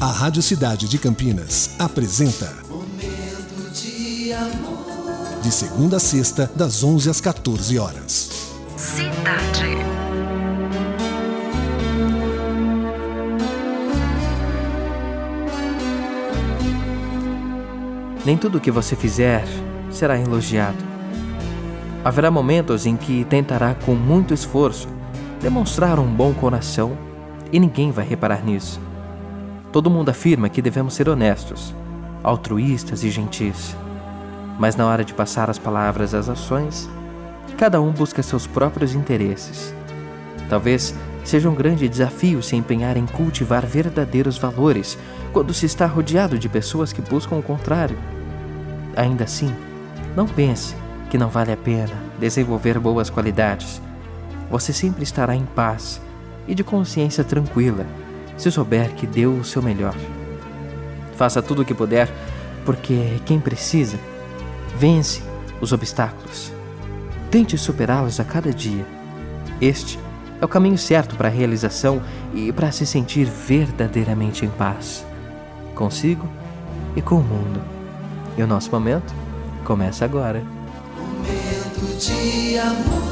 A Rádio Cidade de Campinas apresenta Momento de amor. De segunda a sexta, das 11 às 14 horas. Cidade. Nem tudo o que você fizer será elogiado. Haverá momentos em que tentará com muito esforço demonstrar um bom coração e ninguém vai reparar nisso. Todo mundo afirma que devemos ser honestos, altruístas e gentis. Mas na hora de passar as palavras às ações, cada um busca seus próprios interesses. Talvez seja um grande desafio se empenhar em cultivar verdadeiros valores quando se está rodeado de pessoas que buscam o contrário. Ainda assim, não pense que não vale a pena desenvolver boas qualidades. Você sempre estará em paz e de consciência tranquila se souber que deu o seu melhor. Faça tudo o que puder, porque quem precisa vence os obstáculos. Tente superá-los a cada dia. Este é o caminho certo para a realização e para se sentir verdadeiramente em paz consigo e com o mundo. E o nosso momento começa agora. Momento de amor.